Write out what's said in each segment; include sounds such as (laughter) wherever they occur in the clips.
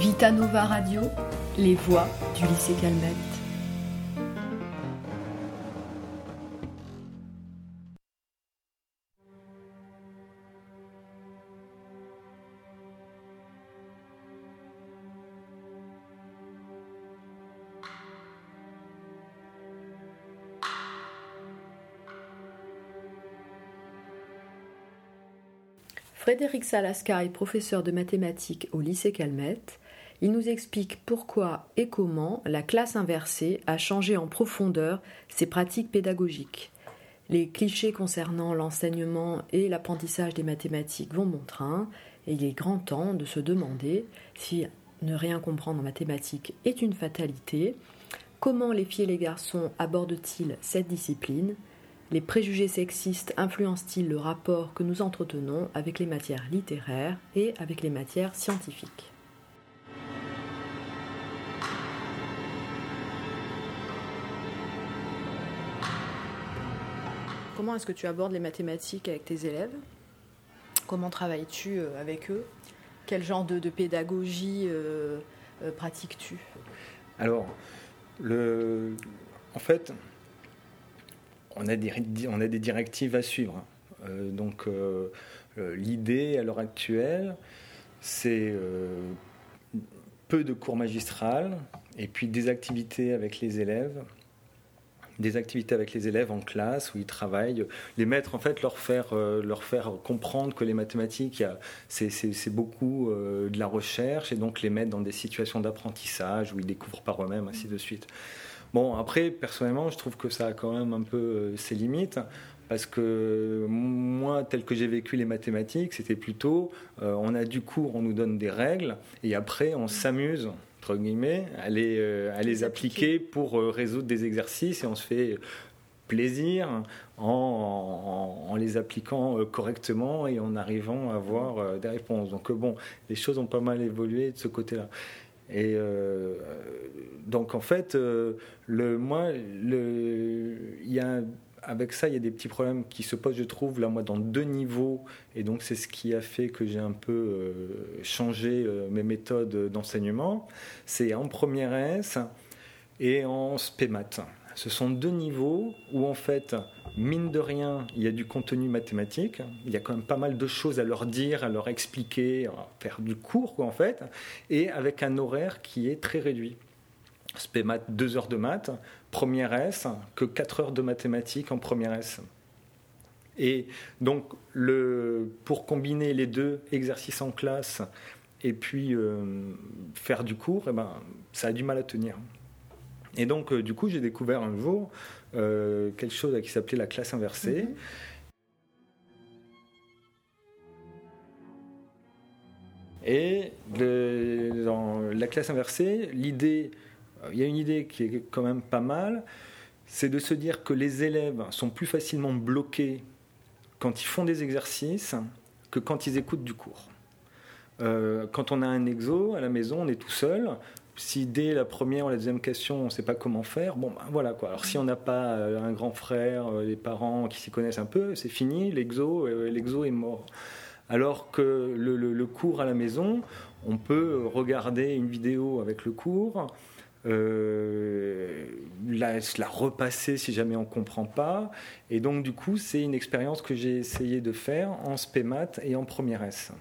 Vita Nova Radio, les voix du lycée Calmette. Frédéric Salasca est professeur de mathématiques au lycée Calmette. Il nous explique pourquoi et comment la classe inversée a changé en profondeur ses pratiques pédagogiques. Les clichés concernant l'enseignement et l'apprentissage des mathématiques vont bon train, et il est grand temps de se demander si ne rien comprendre en mathématiques est une fatalité, comment les filles et les garçons abordent-ils cette discipline, les préjugés sexistes influencent-ils le rapport que nous entretenons avec les matières littéraires et avec les matières scientifiques? Comment est-ce que tu abordes les mathématiques avec tes élèves Comment travailles-tu euh, avec eux? Quel genre de, pédagogie euh, euh, pratiques-tu? Alors, le... en fait, on a, des, on a des directives à suivre. donc, l'idée à l'heure actuelle, c'est peu de cours magistrales et puis des activités avec les élèves des activités avec les élèves en classe où ils travaillent, les maîtres en fait leur faire, euh, leur faire comprendre que les mathématiques, c'est beaucoup euh, de la recherche et donc les mettre dans des situations d'apprentissage où ils découvrent par eux-mêmes, ainsi de suite. Bon, après, personnellement, je trouve que ça a quand même un peu euh, ses limites parce que moi, tel que j'ai vécu les mathématiques, c'était plutôt, on a du cours, on nous donne des règles, et après on s'amuse entre guillemets, à les, euh, à les appliquer pour euh, résoudre des exercices et on se fait plaisir en, en, les appliquant euh, correctement et en arrivant à avoir des réponses. Donc bon, les choses ont pas mal évolué de ce côté-là. Et donc en fait, le, moi, il y a avec ça, il y a des petits problèmes qui se posent, je trouve, là, moi, dans deux niveaux. Et donc, c'est ce qui a fait que j'ai un peu euh, changé euh, mes méthodes d'enseignement. C'est en première S et en SPEMAT. Ce sont deux niveaux où, en fait, mine de rien, il y a du contenu mathématique. Il y a quand même pas mal de choses à leur dire, à leur expliquer, à faire du cours, quoi, en fait. Et avec un horaire qui est très réduit. SPEMAT, deux heures de maths, première S que 4 heures de mathématiques en première S. Et donc, le, pour combiner les deux exercices en classe et puis euh, faire du cours, eh ben, ça a du mal à tenir. Et donc, euh, du coup, j'ai découvert un jour euh, quelque chose qui s'appelait la classe inversée. Mhm. Et dans la classe inversée, l'idée il y a une idée qui est quand même pas mal, c'est de se dire que les élèves sont plus facilement bloqués quand ils font des exercices que quand ils écoutent du cours. Euh, quand on a un exo à la maison, on est tout seul. Si dès la première ou la deuxième question, on ne sait pas comment faire, bon, ben voilà quoi. Alors si on n'a pas euh, un grand frère, les euh, parents qui s'y connaissent un peu, c'est fini, l'exo, l'exo est mort. Alors que le, le, cours à la maison, on peut regarder une vidéo avec le cours, euh, la, la, repasser si jamais on ne comprend pas. Et donc, du coup, c'est une expérience que j'ai essayé de faire en SPEMAT et en première S.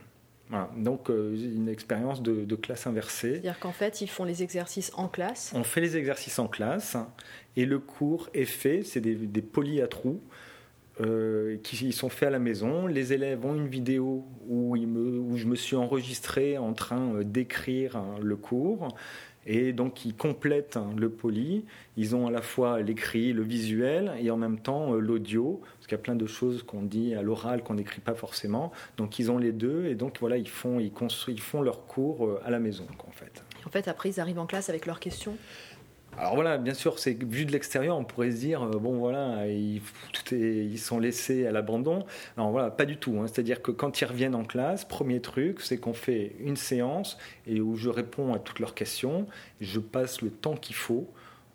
Voilà. Donc, euh, une expérience de, classe inversée. C'est-à-dire qu'en fait, ils font les exercices en classe On fait les exercices en classe et le cours est fait, c'est des, des polis à trous. Euh, qui sont faits à la maison. Les élèves ont une vidéo où, me, où je me suis enregistré en train d'écrire hein, le cours. Et donc ils complètent hein, le poly, ils ont à la fois l'écrit, le visuel et en même temps euh, l'audio, parce qu'il y a plein de choses qu'on dit à l'oral qu'on n'écrit pas forcément. Donc ils ont les deux et donc voilà, ils font, ils construisent, ils font leurs cours euh, à la maison en fait. En fait, après ils arrivent en classe avec leurs questions alors voilà, bien sûr, c'est vu de l'extérieur, on pourrait se dire euh, bon voilà, ils, ils sont laissés à l'abandon. Non voilà, pas du tout. Hein. C'est-à-dire que quand ils reviennent en classe, premier truc, c'est qu'on fait une séance et où je réponds à toutes leurs questions. Je passe le temps qu'il faut.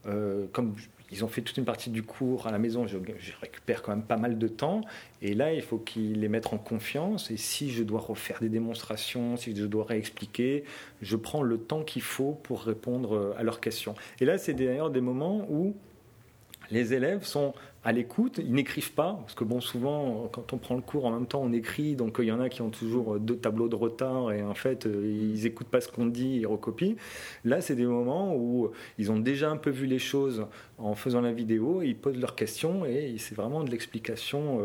Euh, comme ils ont fait toute une partie du cours à la maison, je, récupère quand même pas mal de temps. Et là, il faut qu'ils les mettent en confiance. Et si je dois refaire des démonstrations, si je dois réexpliquer, je prends le temps qu'il faut pour répondre à leurs questions. Et là, c'est d'ailleurs des moments où les élèves sont à l'écoute, ils n'écrivent pas, parce que bon, souvent, quand on prend le cours en même temps, on écrit, donc il y en a qui ont toujours deux tableaux de retard, et en fait, euh, ils n'écoutent pas ce qu'on dit, ils recopient. Là, c'est des moments où ils ont déjà un peu vu les choses en faisant la vidéo, ils posent leurs questions, et c'est vraiment de l'explication euh,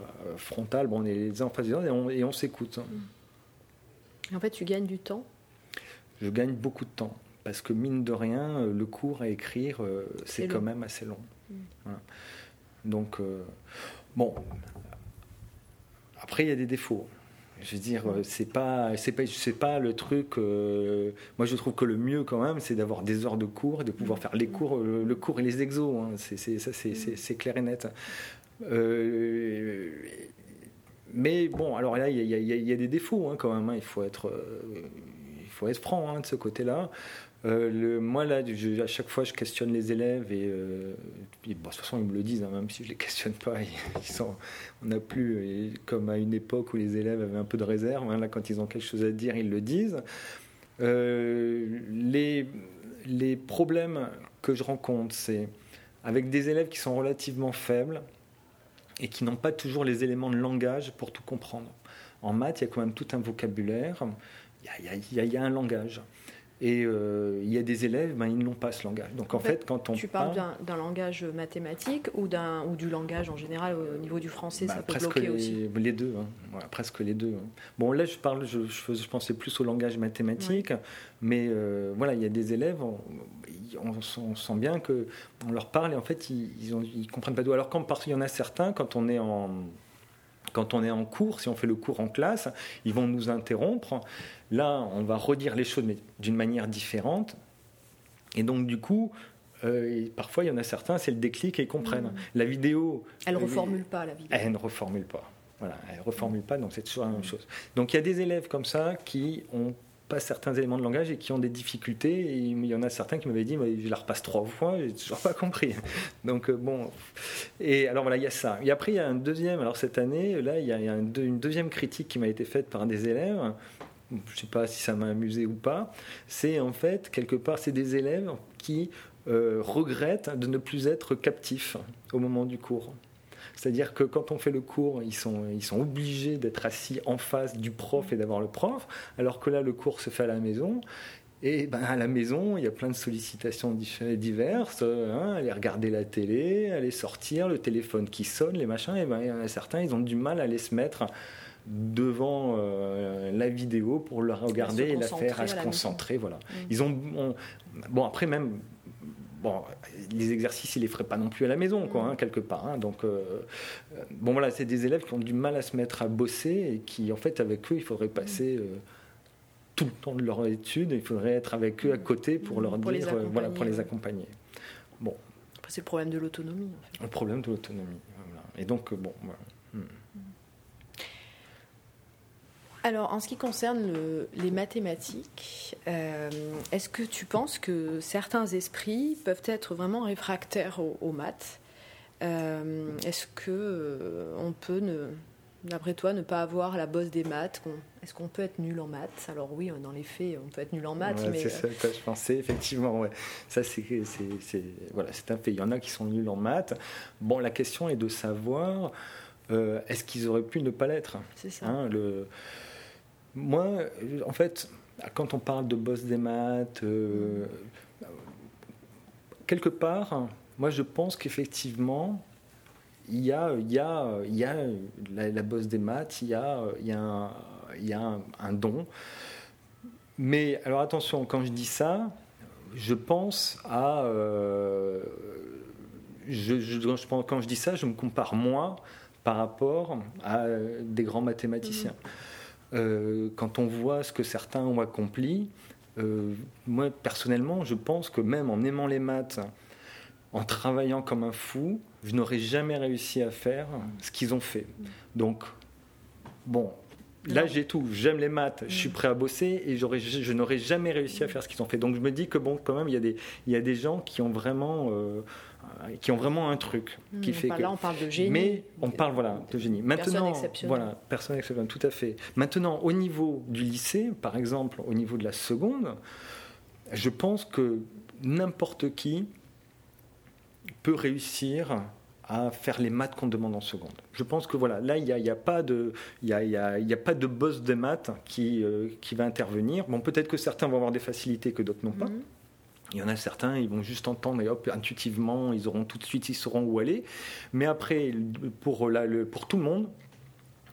euh, frontale, bon, on est les uns en face des autres, et on, s'écoute. En fait, tu gagnes du temps? Je gagne beaucoup de temps, parce que mine de rien, le cours à écrire, c'est quand même assez long. Mm. Donc, euh, bon, après, il y a des défauts. Je veux dire, euh, c'est pas, c'est pas, pas le truc. Euh, moi, je trouve que le mieux quand même, c'est d'avoir des heures de cours et de pouvoir faire les cours, le, cours et les exos. Hein. C'est, ça, c'est, clair et net. mais bon, alors là, il y, a des défauts hein, quand même. Hein. Il faut être, faut être franc de ce côté-là. Euh, moi, là, à chaque fois, je questionne les élèves et, euh, de toute façon, ils me le disent, hein, même si je les (laughs) questionne pas, on n'a plus, comme à une époque où les élèves avaient un peu de réserve, hein, là, quand ils ont quelque chose à dire, ils le disent. Euh, les problèmes que je rencontre, c'est avec des élèves qui sont relativement faibles et qui n'ont pas toujours les éléments de langage pour tout comprendre. En maths, il y a quand même tout un vocabulaire, il y a, il y a un langage. Et euh, il y a des élèves, ben, ils n'ont pas ce langage. Donc en, fait, quand on tu parles d'un langage mathématique ou, ou du langage en général au niveau du français, ça bah, peut bloquer les, aussi. Les deux, hein. presque les deux. Hein. Bon là, je parle, je, je, pensais plus au langage mathématique, mais euh, voilà, il y a des élèves, on, on, sent bien que on leur parle et en fait ils, ils, ils comprennent pas d'où. Alors quand parce qu'il y en a certains, quand on est en quand on est en cours, si on fait le cours en classe, ils vont nous interrompre. Là, on va redire les choses, mais d'une manière différente. Et donc, du coup, euh, parfois, il y en a certains, c'est le déclic et ils comprennent. Mmh. La vidéo. Elle ne reformule pas la vidéo. Elle ne reformule pas. Voilà, elle ne reformule pas, donc c'est toujours la même chose. Donc, il y a des élèves comme ça qui ont pas certains éléments de langage et qui ont des difficultés. Il y en a certains qui m'avaient dit, je la repasse trois fois, j'ai toujours pas compris. (laughs) Donc euh, bon, et alors voilà, il y a ça. Et après, il y a un deuxième. Alors cette année, là, il y a, une deuxième critique qui m'a été faite par des élèves. Je sais pas si ça m'a amusé ou pas. C'est en fait quelque part, c'est des élèves qui euh, regrettent de ne plus être captifs au moment du cours. C'est-à-dire que quand on fait le cours, ils sont, ils sont obligés d'être assis en face du prof et d'avoir le prof, alors que là, le cours se fait à la maison. Et ben, à la maison, il y a plein de sollicitations diverses. Hein, aller regarder la télé, aller sortir, le téléphone qui sonne, les machins. Et ben, certains, ils ont du mal à aller se mettre devant euh, la vidéo pour le regarder et la faire à, se concentrer. Voilà. Mm. Ils ont, bon, après, même bon, les exercices, ils les feraient pas non plus à la maison, quoi, hein, quelque part. Hein. donc, euh, euh, bon, voilà, c'est des élèves qui ont du mal à se mettre à bosser et qui, en fait, avec eux, il faudrait passer euh, tout le temps de leur étude. Il faudrait être avec eux à côté pour leur dire, voilà, pour les accompagner. Bon. Après, c'est le problème de l'autonomie. Le problème de l'autonomie. Et donc, bon, voilà. Hmm. Alors, en ce qui concerne les mathématiques, euh, est-ce que tu penses que certains esprits peuvent être vraiment réfractaires aux, maths euh, Est-ce que euh, on peut, d'après toi, ne pas avoir la bosse des maths Est-ce qu'on peut être nul en maths? Alors oui, dans les faits, on peut être nul en maths, mais c'est ça que je pensais effectivement. Ouais. Ça, c'est voilà, c'est un fait. Il y en a qui sont nuls en maths. Bon, la question est de savoir. est-ce qu'ils auraient pu ne pas l'être? C'est ça. Hein, le, moi, en fait, quand on parle de boss des maths, euh, quelque part, moi je pense qu'effectivement, il y a, il y a, il y a la, bosse des maths, il y a, il y a, un, il y a un, don. Mais alors attention, quand je dis ça, je pense à. Euh, quand je dis ça, je me compare moi par rapport à des grands mathématiciens. Mmh. Euh, quand on voit ce que certains ont accompli, euh, moi personnellement, je pense que même en aimant les maths, en travaillant comme un fou, je n'aurais jamais réussi à faire ce qu'ils ont fait. Donc, bon, là j'ai tout. J'aime les maths, je suis mm. prêt à bosser et je n'aurais jamais réussi à faire ce qu'ils ont fait. Donc je me dis que bon, quand même, il y a des, il y a des gens qui ont vraiment. Euh, qui ont vraiment un truc qui mm. fait que... Là, on parle de génie. Mais on parle voilà de génie. Maintenant, voilà, personne exceptionnelle, tout à fait. Maintenant, au niveau du lycée, par exemple, au niveau de la seconde, je pense que n'importe qui peut réussir à faire les maths qu'on demande en seconde. Je pense que voilà, là, il n'y a, y a, pas de, il y a, y a, y a, pas de boss des maths qui, euh, qui va intervenir. Bon, peut-être que certains vont avoir des facilités que d'autres n'ont pas. Mhm. Il y en a certains, ils vont juste entendre et hop, intuitivement, ils auront tout de suite, ils sauront où aller. Mais après, pour, tout le monde,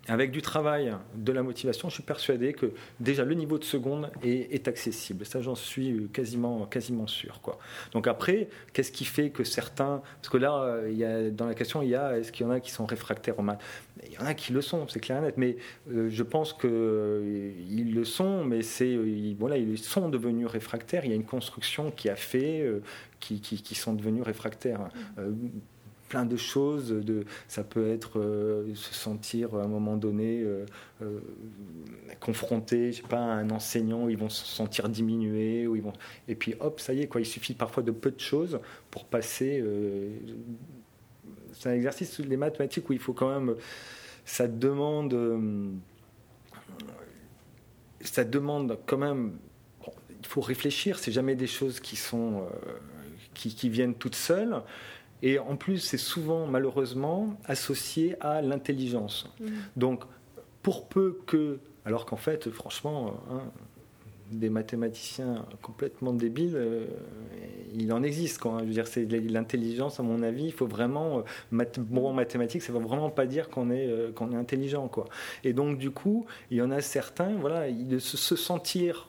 avec du travail, de la motivation, je suis persuadé que déjà le niveau de seconde est, accessible. Ça, j'en suis quasiment, quasiment sûr. Quoi. Donc après, qu'est-ce qui fait que certains... Parce que là, il y a, dans la question, il y a est-ce qu'il y en a qui sont réfractaires au maths Il y en a qui le sont, c'est clair et net. Mais euh, je pense qu'ils euh, le sont, mais c'est, voilà, ils sont devenus réfractaires. Il y a une construction qui a fait... Euh, qui, qui, sont devenus réfractaires. Plein de choses. De, ça peut être euh, se sentir à un moment donné euh, euh, confronté, je sais pas, à un enseignant où ils vont se sentir diminués, où ils vont, et puis hop, ça y est quoi. Il suffit parfois de peu de choses pour passer. c'est un exercice les mathématiques où il faut quand même, ça demande, ça demande quand même. il faut réfléchir. C'est jamais des choses qui sont qui viennent toutes seules. Et en plus, c'est souvent malheureusement associé à l'intelligence. Mmh. Donc, pour peu que, alors qu'en fait, franchement, hein, des mathématiciens complètement débiles, euh, il en existe. Quoi. Je veux dire, c'est l'intelligence, à mon avis, il faut vraiment. Euh, bon, en mathématiques, ça ne veut vraiment pas dire qu'on est, euh, qu'on est intelligent. Quoi. Et donc, du coup, il y en a certains, voilà, de se sentir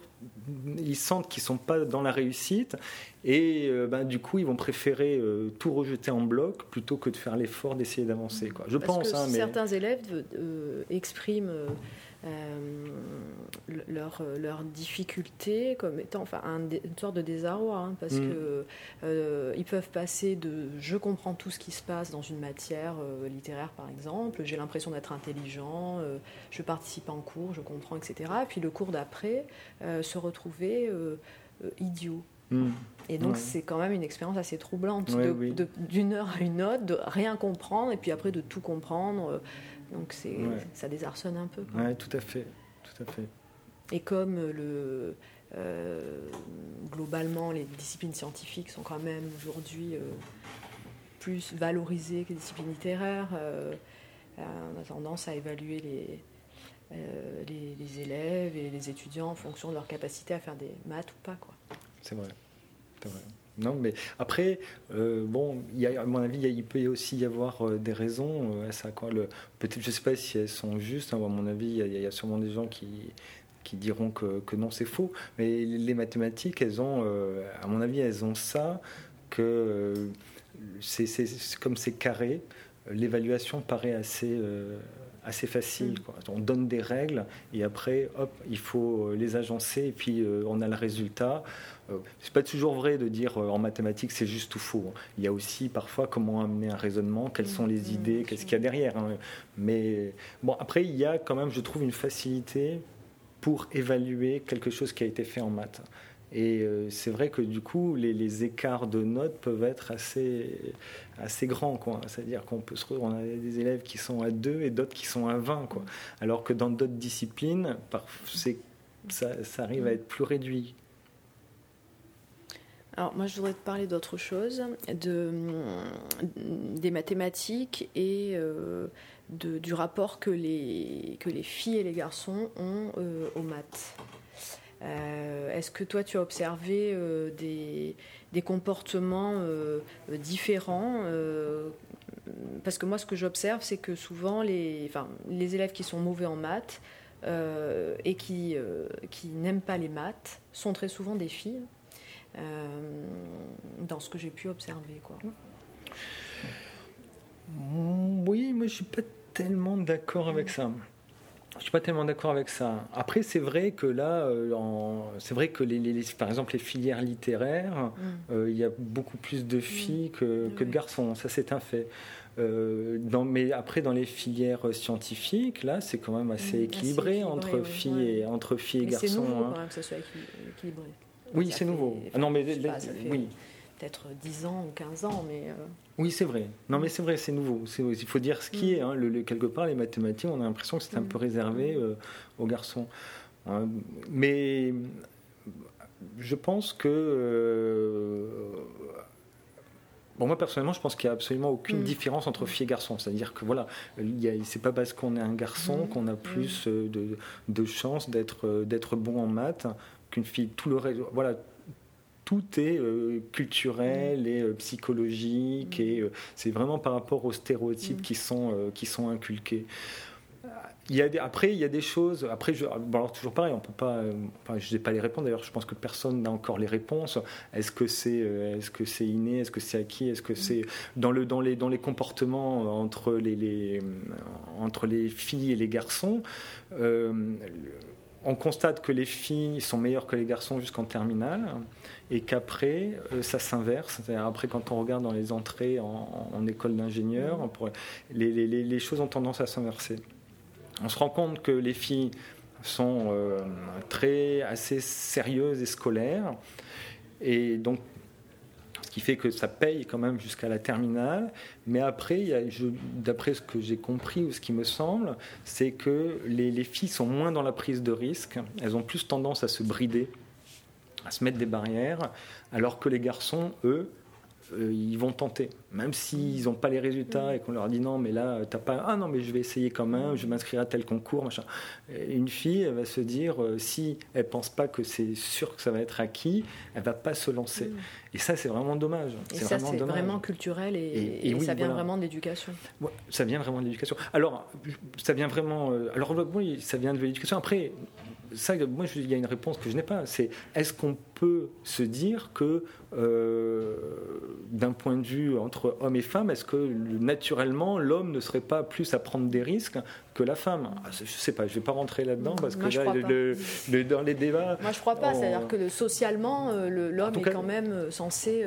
ils sentent qu'ils sont pas dans la réussite et euh, ben, du coup ils vont préférer euh, tout rejeter en bloc plutôt que de faire l'effort d'essayer d'avancer quoi. Je pense que hein, certains élèves euh, expriment euh, leur, leur difficulté comme étant enfin une sorte de désarroi hein, parce qu'ils mm. que euh, ils peuvent passer de je comprends tout ce qui se passe dans une matière euh, littéraire par exemple j'ai l'impression d'être intelligent je participe en cours je comprends etc puis le cours d'après se retrouver idiot mm. Et donc, c'est quand même une expérience assez troublante d'une heure à une autre, de rien comprendre et puis après de tout comprendre. Donc c'est, ça désarçonne un peu. Oui, tout à fait, tout à fait. Et comme le, euh, globalement les disciplines scientifiques sont quand même aujourd'hui euh, plus valorisées que les disciplines littéraires, euh, on a tendance à évaluer les, les, les, élèves et les étudiants en fonction de leur capacité à faire des maths ou pas. Quoi. C'est vrai. Non, mais après, euh, bon, y à mon avis, il peut aussi y avoir euh, des raisons euh, à ça. Quoi. Le, peut-être, je ne sais pas si elles sont justes. Hein, à mon avis, il y, a sûrement des gens qui, qui diront que, que non, c'est faux. Mais les mathématiques, elles ont, à mon avis, elles ont ça que c'est, comme c'est carré, l'évaluation paraît assez assez facile. Mm. Quoi. On donne des règles et après, hop, il faut les agencer et puis on a le résultat. Euh, c'est pas toujours vrai de dire euh, en mathématiques c'est juste ou faux. Hein. Il y a aussi parfois comment amener un raisonnement, quelles sont les mm, idées, qu'est-ce qu'il y a derrière. Hein. Mais bon, après il y a quand même, je trouve, une facilité pour évaluer quelque chose qui a été fait en maths. Et euh, c'est vrai que du coup, les, écarts de notes peuvent être assez, assez grands. C'est-à-dire qu'on peut se on a des élèves qui sont à 2 et d'autres qui sont à 20. Quoi. Alors que dans d'autres disciplines, ça, ça arrive à être plus réduit. Alors moi je voudrais te parler d'autre chose, de, des mathématiques et euh, de, du rapport que les, que les filles et les garçons ont euh, aux maths. Euh, est-ce que toi tu as observé des, des, comportements différents Parce que moi ce que j'observe c'est que souvent les, élèves qui sont mauvais en maths et qui, n'aiment pas les maths sont très souvent des filles. Euh, dans ce que j'ai pu observer. Oui, moi je suis pas tellement d'accord avec ça. Je suis pas tellement d'accord avec ça. Après, c'est vrai que là, c'est vrai que les, par exemple les filières littéraires, mm. il y a beaucoup plus de filles que, que de garçons. Ça, c'est un fait. Euh, dans, mais après, dans les filières scientifiques, là, c'est quand même assez mmh, équilibré, entre, filles et, entre filles et garçons. C'est nouveau hein. quand même que ça soit équilibré. Oui, c'est nouveau. Ah non, mais oui. Peut-être 10 ans ou 15 ans, mais. Euh, oui, c'est vrai. Non, mais c'est vrai, c'est nouveau. Il faut dire ce qui mmh. est. Hein. Le, quelque part, les mathématiques, on a l'impression que c'est un mmh. peu réservé euh, aux garçons. Hein. Mais je pense que Bon, moi personnellement, je pense qu'il n'y a absolument aucune mm. différence entre filles et garçons. C'est-à-dire que voilà, c'est pas parce qu'on est un garçon mm. qu'on a mm. plus euh, de, de chances d'être euh, d'être bon en maths qu'une fille. Tout le reste, voilà, tout est euh, culturel et psychologique et c'est vraiment par rapport aux stéréotypes qui sont qui sont inculqués. Il y a après, il y a des choses. Après, je, bon, alors toujours pareil, on peut pas. Euh, enfin, je n'ai pas les réponses. D'ailleurs, je pense que personne n'a encore les réponses. Est-ce que c'est, euh, est-ce que c'est inné, est-ce que c'est acquis, est-ce que c'est dans le dans les dans les comportements entre les, les entre les filles et les garçons. Euh, on constate que les filles sont meilleures que les garçons jusqu'en terminale et qu'après, ça s'inverse. Après, quand on regarde dans les entrées en, école d'ingénieur, les, choses ont tendance à s'inverser on se rend compte que les filles sont euh, très assez sérieuses et scolaires. Et donc, qui fait que ça paye quand même jusqu'à la terminale. Mais après, d'après ce que j'ai compris ou ce qui me semble, c'est que les, les, filles sont moins dans la prise de risque. Elles ont plus tendance à se brider, à se mettre des barrières, alors que les garçons, eux, euh, ils vont tenter. Même s'ils n'ont pas les résultats et qu'on leur dit non, mais là, t'as pas. Ah non, mais je vais essayer quand même, je vais m'inscrire à tel concours, machin. une fille, elle va se dire, euh, si elle pense pas que c'est sûr que ça va être acquis, elle va pas se lancer. Mm. Et ça, c'est vraiment dommage. Et ça, c'est vraiment culturel et, ça vient vraiment de l'éducation. ça vient vraiment de l'éducation. Alors, ça vient vraiment. Euh, alors, oui, ça vient de l'éducation. Après, ça, moi, il y a une réponse que je n'ai pas. C'est est-ce qu'on peut se dire que, euh, d'un point de vue entre hommes et femmes, est-ce que naturellement l'homme ne serait pas plus à prendre des risques que la femme? Ah, Je ne sais pas, je ne vais pas rentrer là-dedans parce que là, dans les débats. Moi, je ne crois pas. C'est-à-dire que socialement, euh, l'homme est quand même euh, censé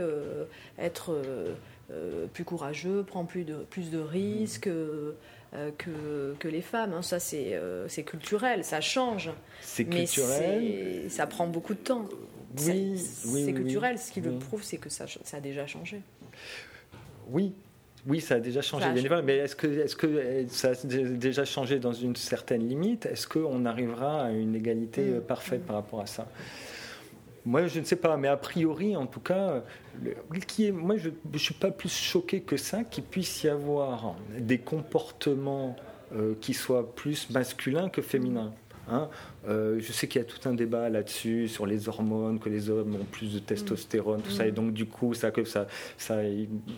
être plus courageux, prendre plus de, plus de risques. Que, que, les femmes. Hein. Ça, euh, c'est culturel, ça change. C'est culturel. ça prend beaucoup de temps. Oui, c'est culturel. Ce qui le prouve, c'est que ça, ça, a déjà changé. Oui, oui, ça a déjà changé, mais est-ce que, est que ça a déjà changé dans une certaine limite? Est-ce qu'on arrivera à une égalité mm. parfaite par rapport à ça? Moi, je ne sais pas, mais a priori, en tout cas, moi, je ne suis pas plus choqué que ça qu'il puisse y avoir des comportements euh, qui soient plus masculins que féminins. Hein. Euh, je sais qu'il y a tout un débat là-dessus sur les hormones, que les hommes ont plus de testostérone, tout ça, et donc du coup, ça, que ça, ça,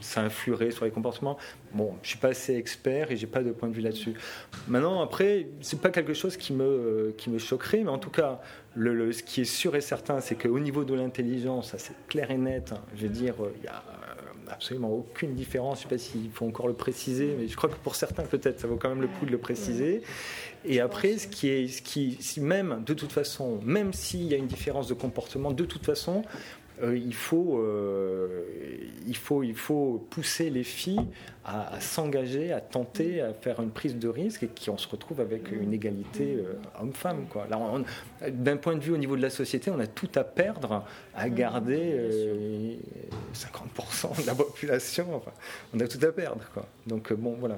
ça influerait sur les comportements. Bon, je suis pas assez expert et j'ai pas de point de vue là-dessus. Maintenant, après, c'est pas quelque chose qui me, qui me choquerait, mais en tout cas, le, ce qui est sûr et certain, c'est qu'au niveau de l'intelligence, c'est clair et net. Hein. je veux dire, il y a absolument aucune différence. Je ne sais pas s'il faut encore le préciser, mais je crois que pour certains, peut-être, ça vaut quand même le coup de le préciser. Et après, ce qui est, ce qui, si même, de toute façon, même s'il y a une différence de comportement, de toute façon, euh, il, faut, euh, il, faut, il faut pousser les filles à, s'engager, à tenter, à faire une prise de risque et qu'on se retrouve avec une égalité euh, homme-femme. D'un point de vue au niveau de la société, on a tout à perdre à garder 50% de la population. on a tout à perdre. Quoi. Donc bon, voilà.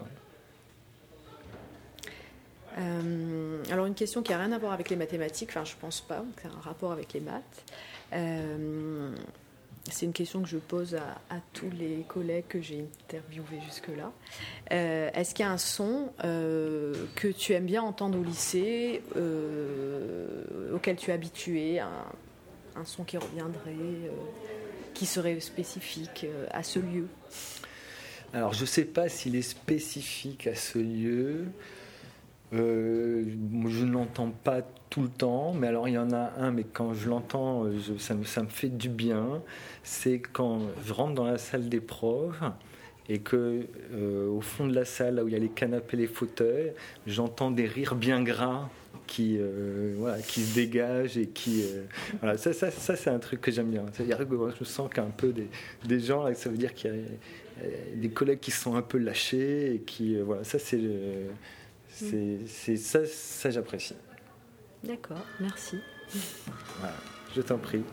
Alors une question qui n'a rien à voir avec les mathématiques, enfin je pense pas, c'est un rapport avec les maths. Euh, c'est une question que je pose à, tous les collègues que j'ai interviewés jusque-là. Euh, est-ce qu'il y a un son euh, que tu aimes bien entendre au lycée, auquel tu es habitué, un, son qui reviendrait, qui serait spécifique à ce lieu? Alors, je ne sais pas s'il est spécifique à ce lieu. Euh, je ne l'entends pas tout le temps, mais alors il y en a un, mais quand je l'entends, ça me, ça me fait du bien. C'est quand je rentre dans la salle des profs et que au fond de la salle, là où il y a les canapés, les fauteuils, j'entends des rires bien gras qui, se dégagent et qui. voilà, ça, ça, ça c'est un truc que j'aime bien. Je sens qu'un peu des, des gens, là, ça veut dire qu'il y a des collègues qui sont un peu lâchés et qui. voilà, ça, c'est. C'est ça, ça j'apprécie. D'accord, merci. Voilà, je t'en prie.